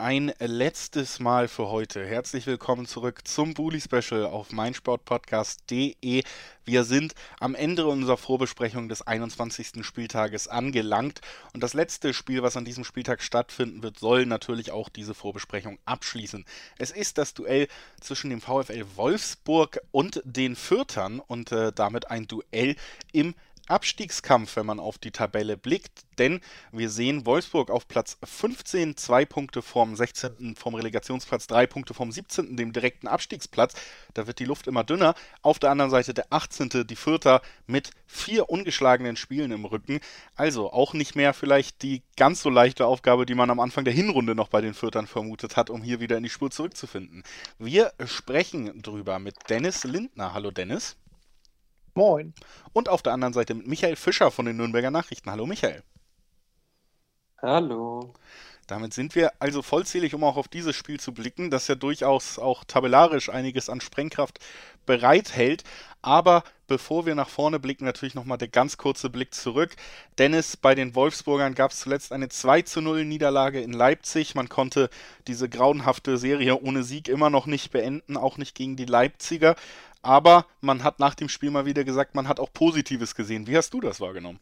Ein letztes Mal für heute. Herzlich willkommen zurück zum Bully Special auf meinsportpodcast.de. Wir sind am Ende unserer Vorbesprechung des 21. Spieltages angelangt und das letzte Spiel, was an diesem Spieltag stattfinden wird, soll natürlich auch diese Vorbesprechung abschließen. Es ist das Duell zwischen dem VfL Wolfsburg und den Fürtern und äh, damit ein Duell im Abstiegskampf, wenn man auf die Tabelle blickt, denn wir sehen Wolfsburg auf Platz 15, zwei Punkte vom 16., vom Relegationsplatz, drei Punkte vom 17., dem direkten Abstiegsplatz. Da wird die Luft immer dünner. Auf der anderen Seite der 18., die Vierter mit vier ungeschlagenen Spielen im Rücken. Also auch nicht mehr vielleicht die ganz so leichte Aufgabe, die man am Anfang der Hinrunde noch bei den Viertern vermutet hat, um hier wieder in die Spur zurückzufinden. Wir sprechen drüber mit Dennis Lindner. Hallo Dennis. Moin. Und auf der anderen Seite mit Michael Fischer von den Nürnberger Nachrichten. Hallo Michael. Hallo. Damit sind wir also vollzählig, um auch auf dieses Spiel zu blicken, das ja durchaus auch tabellarisch einiges an Sprengkraft bereithält. Aber bevor wir nach vorne blicken, natürlich nochmal der ganz kurze Blick zurück. Dennis, bei den Wolfsburgern gab es zuletzt eine 2 zu 0 Niederlage in Leipzig. Man konnte diese grauenhafte Serie ohne Sieg immer noch nicht beenden, auch nicht gegen die Leipziger. Aber man hat nach dem Spiel mal wieder gesagt, man hat auch Positives gesehen. Wie hast du das wahrgenommen?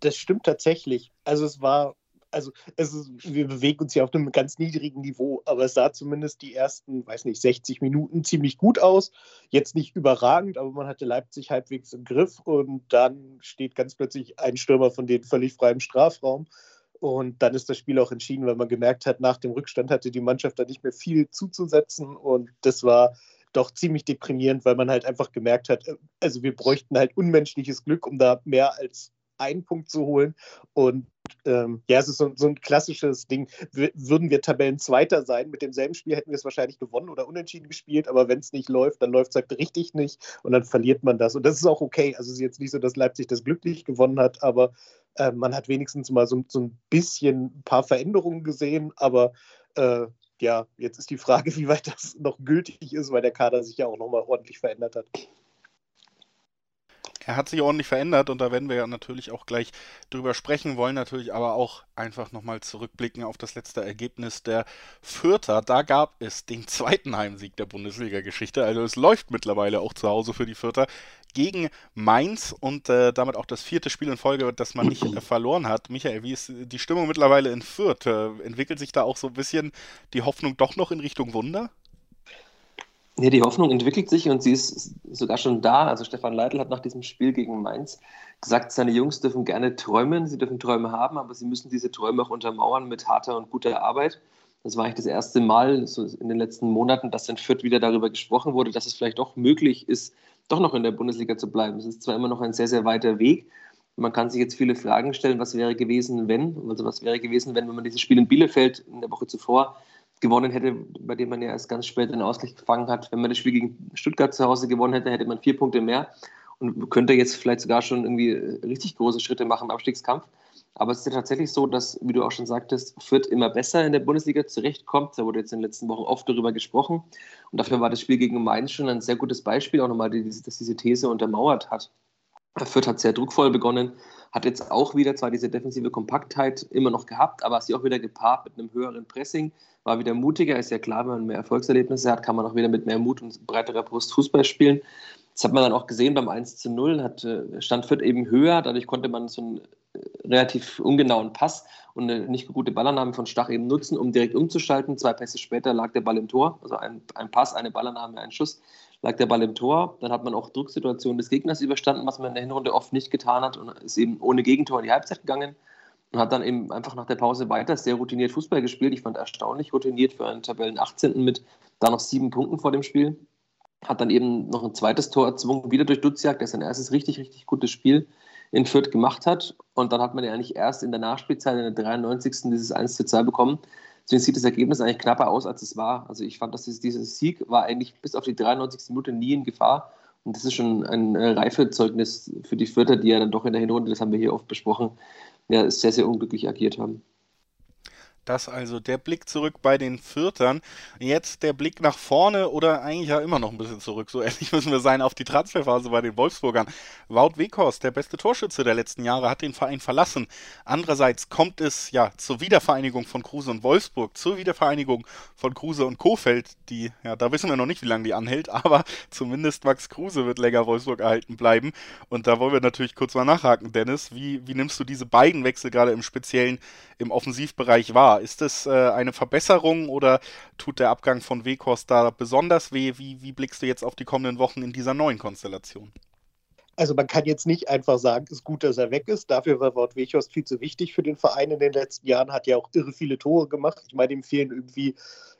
Das stimmt tatsächlich. Also es war, also es ist, wir bewegen uns ja auf einem ganz niedrigen Niveau, aber es sah zumindest die ersten, weiß nicht, 60 Minuten ziemlich gut aus. Jetzt nicht überragend, aber man hatte Leipzig halbwegs im Griff und dann steht ganz plötzlich ein Stürmer von denen völlig frei im Strafraum. Und dann ist das Spiel auch entschieden, weil man gemerkt hat, nach dem Rückstand hatte die Mannschaft da nicht mehr viel zuzusetzen. Und das war doch ziemlich deprimierend, weil man halt einfach gemerkt hat, äh, also wir bräuchten halt unmenschliches Glück, um da mehr als einen Punkt zu holen. Und ähm, ja, es ist so, so, ein klassisches Ding. Würden wir Tabellenzweiter sein, mit demselben Spiel hätten wir es wahrscheinlich gewonnen oder unentschieden gespielt, aber wenn es nicht läuft, dann läuft es halt richtig nicht und dann verliert man das. Und das ist auch okay. Also es ist jetzt nicht so, dass Leipzig das glücklich gewonnen hat, aber äh, man hat wenigstens mal so, so, ein bisschen ein paar Veränderungen gesehen, aber äh, ja, jetzt ist die Frage, wie weit das noch gültig ist, weil der Kader sich ja auch nochmal ordentlich verändert hat. Er hat sich ordentlich verändert und da werden wir ja natürlich auch gleich drüber sprechen, wollen natürlich aber auch einfach nochmal zurückblicken auf das letzte Ergebnis der Fürther. Da gab es den zweiten Heimsieg der Bundesliga-Geschichte. Also es läuft mittlerweile auch zu Hause für die Fürther gegen Mainz und äh, damit auch das vierte Spiel in Folge, das man nicht äh, verloren hat. Michael, wie ist die Stimmung mittlerweile in Fürth? Äh, entwickelt sich da auch so ein bisschen die Hoffnung doch noch in Richtung Wunder? Ja, die Hoffnung entwickelt sich und sie ist sogar schon da. Also Stefan Leitl hat nach diesem Spiel gegen Mainz gesagt, seine Jungs dürfen gerne träumen, sie dürfen Träume haben, aber sie müssen diese Träume auch untermauern mit harter und guter Arbeit. Das war eigentlich das erste Mal so in den letzten Monaten, dass in Fürth wieder darüber gesprochen wurde, dass es vielleicht doch möglich ist, doch noch in der Bundesliga zu bleiben. Es ist zwar immer noch ein sehr, sehr weiter Weg. Man kann sich jetzt viele Fragen stellen, was wäre gewesen, wenn? Also was wäre gewesen, wenn, wenn man dieses Spiel in Bielefeld in der Woche zuvor gewonnen hätte, bei dem man ja erst ganz spät den Ausgleich gefangen hat. Wenn man das Spiel gegen Stuttgart zu Hause gewonnen hätte, hätte man vier Punkte mehr und könnte jetzt vielleicht sogar schon irgendwie richtig große Schritte machen im Abstiegskampf. Aber es ist ja tatsächlich so, dass, wie du auch schon sagtest, Fürth immer besser in der Bundesliga zurechtkommt. Da wurde jetzt in den letzten Wochen oft darüber gesprochen. Und dafür war das Spiel gegen Mainz schon ein sehr gutes Beispiel, auch nochmal, dass diese These untermauert hat. Fürth hat sehr druckvoll begonnen, hat jetzt auch wieder zwar diese defensive Kompaktheit immer noch gehabt, aber sie auch wieder gepaart mit einem höheren Pressing, war wieder mutiger. Ist ja klar, wenn man mehr Erfolgserlebnisse hat, kann man auch wieder mit mehr Mut und breiterer Brust Fußball spielen. Das hat man dann auch gesehen beim 1 zu 0, hat, äh, stand Fürth eben höher, dadurch konnte man so äh, relativ ungenauen Pass und eine nicht gute Ballannahme von Stach eben nutzen, um direkt umzuschalten. Zwei Pässe später lag der Ball im Tor, also ein, ein Pass, eine Ballannahme, ein Schuss, lag der Ball im Tor. Dann hat man auch Drucksituationen des Gegners überstanden, was man in der Hinrunde oft nicht getan hat und ist eben ohne Gegentor in die Halbzeit gegangen und hat dann eben einfach nach der Pause weiter sehr routiniert Fußball gespielt. Ich fand erstaunlich routiniert für einen Tabellen 18. mit da noch sieben Punkten vor dem Spiel hat dann eben noch ein zweites Tor erzwungen, wieder durch Duziak, der sein erstes richtig, richtig gutes Spiel in Fürth gemacht hat. Und dann hat man ja eigentlich erst in der Nachspielzeit, in der 93. dieses 1 zu 2 bekommen. Deswegen sieht das Ergebnis eigentlich knapper aus, als es war. Also ich fand, dass dieses Sieg war eigentlich bis auf die 93. Minute nie in Gefahr. Und das ist schon ein Reifezeugnis für die Fürther, die ja dann doch in der Hinrunde, das haben wir hier oft besprochen, ja, sehr, sehr unglücklich agiert haben. Das also der Blick zurück bei den Viertern. Jetzt der Blick nach vorne oder eigentlich ja immer noch ein bisschen zurück. So ehrlich müssen wir sein auf die Transferphase bei den Wolfsburgern. Wout Weghorst, der beste Torschütze der letzten Jahre, hat den Verein verlassen. Andererseits kommt es ja zur Wiedervereinigung von Kruse und Wolfsburg, zur Wiedervereinigung von Kruse und Kofeld, die, ja, da wissen wir noch nicht, wie lange die anhält, aber zumindest Max Kruse wird länger Wolfsburg erhalten bleiben. Und da wollen wir natürlich kurz mal nachhaken, Dennis. Wie, wie nimmst du diese beiden Wechsel gerade im Speziellen im Offensivbereich wahr? Ist es äh, eine Verbesserung oder tut der Abgang von Weghorst da besonders weh? Wie, wie blickst du jetzt auf die kommenden Wochen in dieser neuen Konstellation? Also man kann jetzt nicht einfach sagen, es ist gut, dass er weg ist. Dafür war Wort Weghorst viel zu wichtig für den Verein in den letzten Jahren, hat ja auch irre viele Tore gemacht. Ich meine, ihm fehlen irgendwie,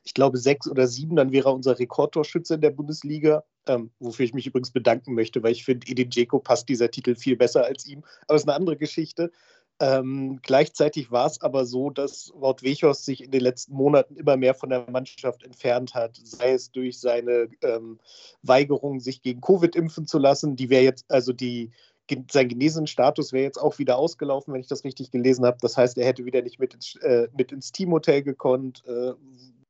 ich glaube, sechs oder sieben, dann wäre er unser Rekordtorschütze in der Bundesliga. Ähm, wofür ich mich übrigens bedanken möchte, weil ich finde, Edin Dzeko passt dieser Titel viel besser als ihm. Aber es ist eine andere Geschichte. Ähm, gleichzeitig war es aber so, dass Wout Weghorst sich in den letzten Monaten immer mehr von der Mannschaft entfernt hat, sei es durch seine ähm, Weigerung, sich gegen Covid impfen zu lassen. Die wäre jetzt, also die, sein Genesenstatus wäre jetzt auch wieder ausgelaufen, wenn ich das richtig gelesen habe. Das heißt, er hätte wieder nicht mit ins, äh, mit ins Teamhotel gekonnt, äh,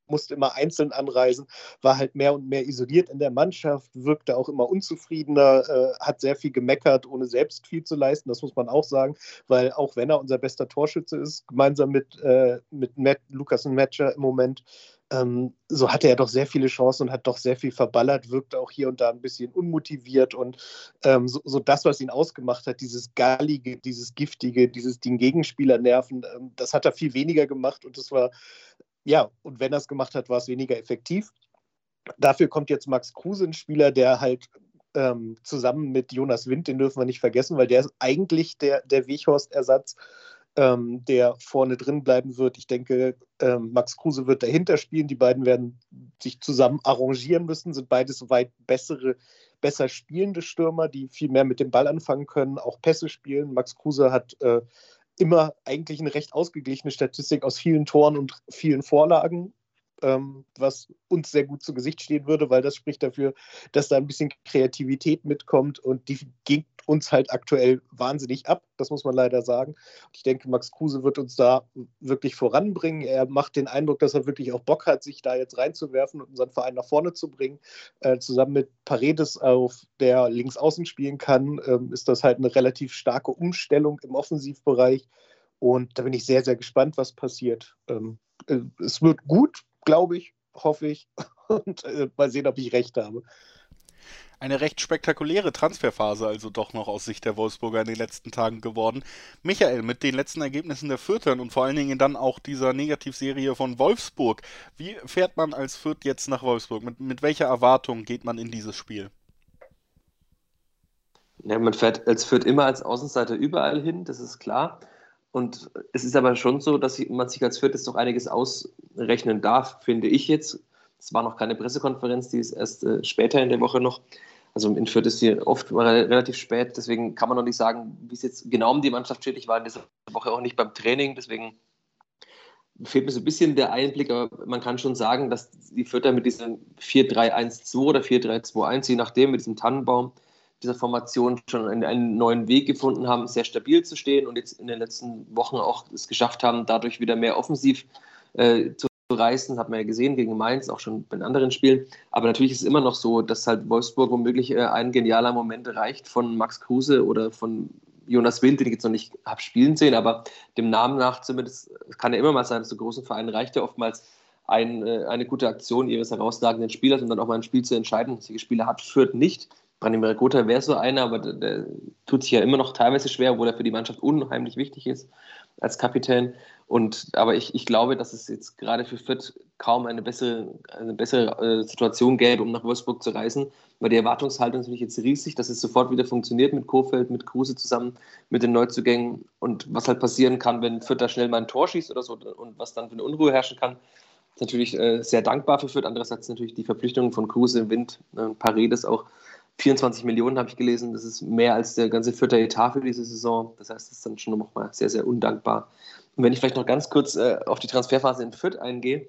musste immer einzeln anreisen, war halt mehr und mehr isoliert in der Mannschaft, wirkte auch immer unzufriedener, äh, hat sehr viel gemeckert, ohne selbst viel zu leisten, das muss man auch sagen, weil auch wenn er unser bester Torschütze ist, gemeinsam mit, äh, mit Matt, Lukas und Matcher im Moment, ähm, so hatte er doch sehr viele Chancen und hat doch sehr viel verballert, wirkte auch hier und da ein bisschen unmotiviert und ähm, so, so, das, was ihn ausgemacht hat, dieses Gallige, dieses Giftige, dieses den Gegenspieler nerven, ähm, das hat er viel weniger gemacht und das war ja, und wenn er es gemacht hat, war es weniger effektiv. Dafür kommt jetzt Max Kruse, ein Spieler, der halt ähm, zusammen mit Jonas Wind, den dürfen wir nicht vergessen, weil der ist eigentlich der, der Weghorst-Ersatz, ähm, der vorne drin bleiben wird. Ich denke, ähm, Max Kruse wird dahinter spielen. Die beiden werden sich zusammen arrangieren müssen, sind beides weit bessere, besser spielende Stürmer, die viel mehr mit dem Ball anfangen können, auch Pässe spielen. Max Kruse hat äh, immer eigentlich eine recht ausgeglichene Statistik aus vielen Toren und vielen Vorlagen, ähm, was uns sehr gut zu Gesicht stehen würde, weil das spricht dafür, dass da ein bisschen Kreativität mitkommt und die geht uns halt aktuell wahnsinnig ab, das muss man leider sagen. Ich denke, Max Kruse wird uns da wirklich voranbringen. Er macht den Eindruck, dass er wirklich auch Bock hat, sich da jetzt reinzuwerfen und unseren Verein nach vorne zu bringen. Äh, zusammen mit Paredes, auf der links außen spielen kann, ähm, ist das halt eine relativ starke Umstellung im Offensivbereich. Und da bin ich sehr, sehr gespannt, was passiert. Ähm, äh, es wird gut, glaube ich, hoffe ich. Und äh, mal sehen, ob ich recht habe eine recht spektakuläre Transferphase also doch noch aus Sicht der Wolfsburger in den letzten Tagen geworden. Michael, mit den letzten Ergebnissen der Fürthern und vor allen Dingen dann auch dieser Negativserie von Wolfsburg, wie fährt man als Fürth jetzt nach Wolfsburg? Mit, mit welcher Erwartung geht man in dieses Spiel? Ja, man fährt als Fürth immer als Außenseiter überall hin, das ist klar. Und es ist aber schon so, dass man sich als jetzt doch einiges ausrechnen darf, finde ich jetzt. Es war noch keine Pressekonferenz, die ist erst äh, später in der Woche noch. Also in Fürth ist hier oft relativ spät, deswegen kann man noch nicht sagen, wie es jetzt genau um die Mannschaft steht. Ich war in dieser Woche auch nicht beim Training, deswegen fehlt mir so ein bisschen der Einblick, aber man kann schon sagen, dass die Fürther mit diesem 4-3-1-2 oder 4-3-2-1, je nachdem, mit diesem Tannenbaum, dieser Formation schon einen, einen, neuen Weg gefunden haben, sehr stabil zu stehen und jetzt in den letzten Wochen auch es geschafft haben, dadurch wieder mehr offensiv äh, zu reißen, hat man ja gesehen gegen Mainz, auch schon bei anderen Spielen. Aber natürlich ist es immer noch so, dass halt Wolfsburg womöglich äh, ein genialer Moment reicht von Max Kruse oder von Jonas Wind, den ich jetzt noch nicht habe spielen sehen, aber dem Namen nach zumindest kann ja immer mal sein, dass so großen Vereinen reicht ja oftmals ein, äh, eine gute Aktion ihres herausragenden Spielers, um dann auch mal ein Spiel zu entscheiden. Solche Spieler hat Fürth nicht. Branimir Gotha wäre so einer, aber der, der, tut sich ja immer noch teilweise schwer, obwohl er für die Mannschaft unheimlich wichtig ist als Kapitän. Und, aber ich, ich glaube, dass es jetzt gerade für Fürth kaum eine bessere, eine bessere äh, Situation gäbe, um nach Wolfsburg zu reisen, weil die Erwartungshaltung ist natürlich jetzt riesig, dass es sofort wieder funktioniert mit Kofeld, mit Kruse zusammen, mit den Neuzugängen und was halt passieren kann, wenn Fürth da schnell mal ein Tor schießt oder so und was dann für eine Unruhe herrschen kann. Ist natürlich äh, sehr dankbar für Fürth. Andererseits natürlich die Verpflichtungen von Kruse, Wind, äh, Paredes auch 24 Millionen habe ich gelesen. Das ist mehr als der ganze vierte Etat für diese Saison. Das heißt, das ist dann schon nochmal sehr, sehr undankbar. Und wenn ich vielleicht noch ganz kurz äh, auf die Transferphase in Fürth eingehe,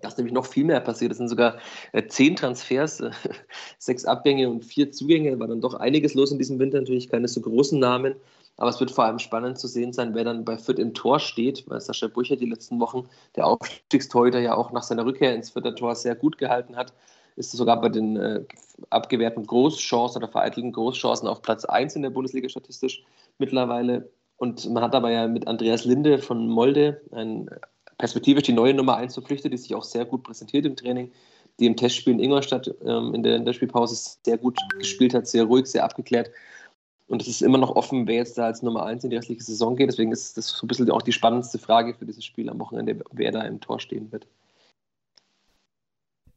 Da ist nämlich noch viel mehr passiert. Es sind sogar äh, zehn Transfers, äh, sechs Abgänge und vier Zugänge. War dann doch einiges los in diesem Winter. Natürlich keine so großen Namen. Aber es wird vor allem spannend zu sehen sein, wer dann bei Fürth im Tor steht, weil Sascha Brücher die letzten Wochen, der Aufstiegstorhüter, ja auch nach seiner Rückkehr ins Fürther Tor sehr gut gehalten hat. Ist sogar bei den äh, abgewehrten Großchancen oder vereitelten Großchancen auf Platz 1 in der Bundesliga statistisch mittlerweile. Und man hat aber ja mit Andreas Linde von Molde einen perspektivisch die neue Nummer 1 verpflichtet, die sich auch sehr gut präsentiert im Training, die im Testspiel in Ingolstadt ähm, in, der, in der Spielpause sehr gut gespielt hat, sehr ruhig, sehr abgeklärt. Und es ist immer noch offen, wer jetzt da als Nummer 1 in die restliche Saison geht. Deswegen ist das so ein bisschen auch die spannendste Frage für dieses Spiel am Wochenende, wer da im Tor stehen wird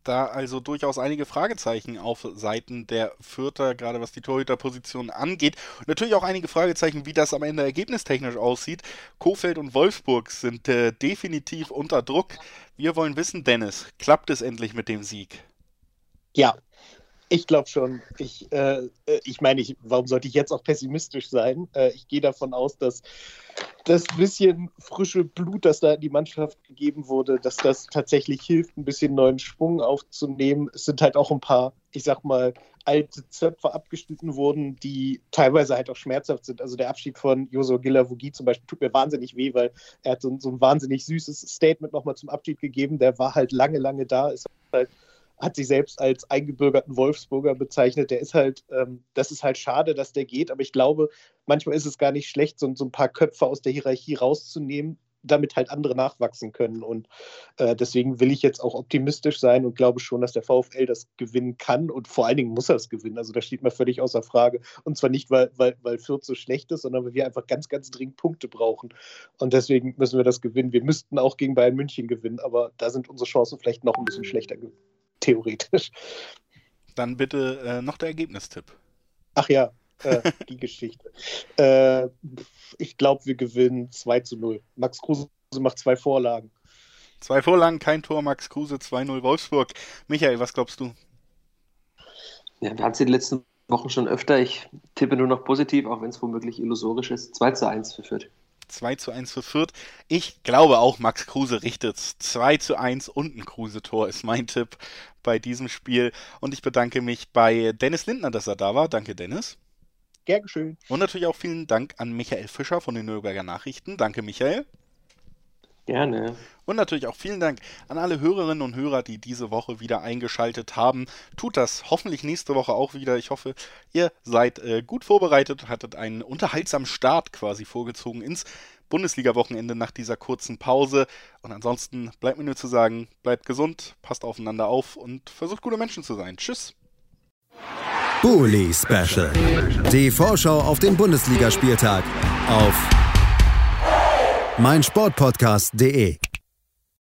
da also durchaus einige Fragezeichen auf Seiten der Fürther, gerade was die Torhüterposition angeht. Natürlich auch einige Fragezeichen, wie das am Ende ergebnistechnisch aussieht. Kofeld und Wolfsburg sind äh, definitiv unter Druck. Wir wollen wissen, Dennis, klappt es endlich mit dem Sieg? Ja, ich glaube schon. Ich, äh, äh, ich meine, ich, warum sollte ich jetzt auch pessimistisch sein? Äh, ich gehe davon aus, dass das bisschen frische Blut, das da in die Mannschaft gegeben wurde, dass das tatsächlich hilft, ein bisschen neuen Schwung aufzunehmen. Es sind halt auch ein paar, ich sag mal, alte Zöpfe abgeschnitten wurden, die teilweise halt auch schmerzhaft sind. Also der Abschied von Joso Gilavogi zum Beispiel tut mir wahnsinnig weh, weil er hat so, so ein wahnsinnig süßes Statement nochmal zum Abschied gegeben. Der war halt lange, lange da, ist halt hat sich selbst als eingebürgerten Wolfsburger bezeichnet. Der ist halt, ähm, das ist halt schade, dass der geht, aber ich glaube, manchmal ist es gar nicht schlecht, so, so ein paar Köpfe aus der Hierarchie rauszunehmen, damit halt andere nachwachsen können. Und äh, deswegen will ich jetzt auch optimistisch sein und glaube schon, dass der VfL das gewinnen kann und vor allen Dingen muss er es gewinnen. Also das steht mir völlig außer Frage. Und zwar nicht, weil, weil, weil Fürth so schlecht ist, sondern weil wir einfach ganz, ganz dringend Punkte brauchen. Und deswegen müssen wir das gewinnen. Wir müssten auch gegen Bayern München gewinnen, aber da sind unsere Chancen vielleicht noch ein bisschen schlechter theoretisch. Dann bitte äh, noch der Ergebnistipp. Ach ja, äh, die Geschichte. Äh, ich glaube, wir gewinnen 2 zu 0. Max Kruse macht zwei Vorlagen. Zwei Vorlagen, kein Tor, Max Kruse 2-0 Wolfsburg. Michael, was glaubst du? Ja, wir hatten es in den letzten Wochen schon öfter. Ich tippe nur noch positiv, auch wenn es womöglich illusorisch ist. 2 zu 1 für Fürth. 2 zu 1 für Fürth. Ich glaube auch, Max Kruse richtet 2 zu 1 und ein Kruse-Tor ist mein Tipp bei diesem Spiel. Und ich bedanke mich bei Dennis Lindner, dass er da war. Danke, Dennis. Gern geschehen. Und natürlich auch vielen Dank an Michael Fischer von den Nürnberger Nachrichten. Danke, Michael. Gerne. Und natürlich auch vielen Dank an alle Hörerinnen und Hörer, die diese Woche wieder eingeschaltet haben. Tut das hoffentlich nächste Woche auch wieder. Ich hoffe, ihr seid äh, gut vorbereitet und hattet einen unterhaltsamen Start quasi vorgezogen ins Bundesliga-Wochenende nach dieser kurzen Pause. Und ansonsten bleibt mir nur zu sagen, bleibt gesund, passt aufeinander auf und versucht gute Menschen zu sein. Tschüss. Bully Special. Die Vorschau auf den Bundesligaspieltag auf meinsportpodcast.de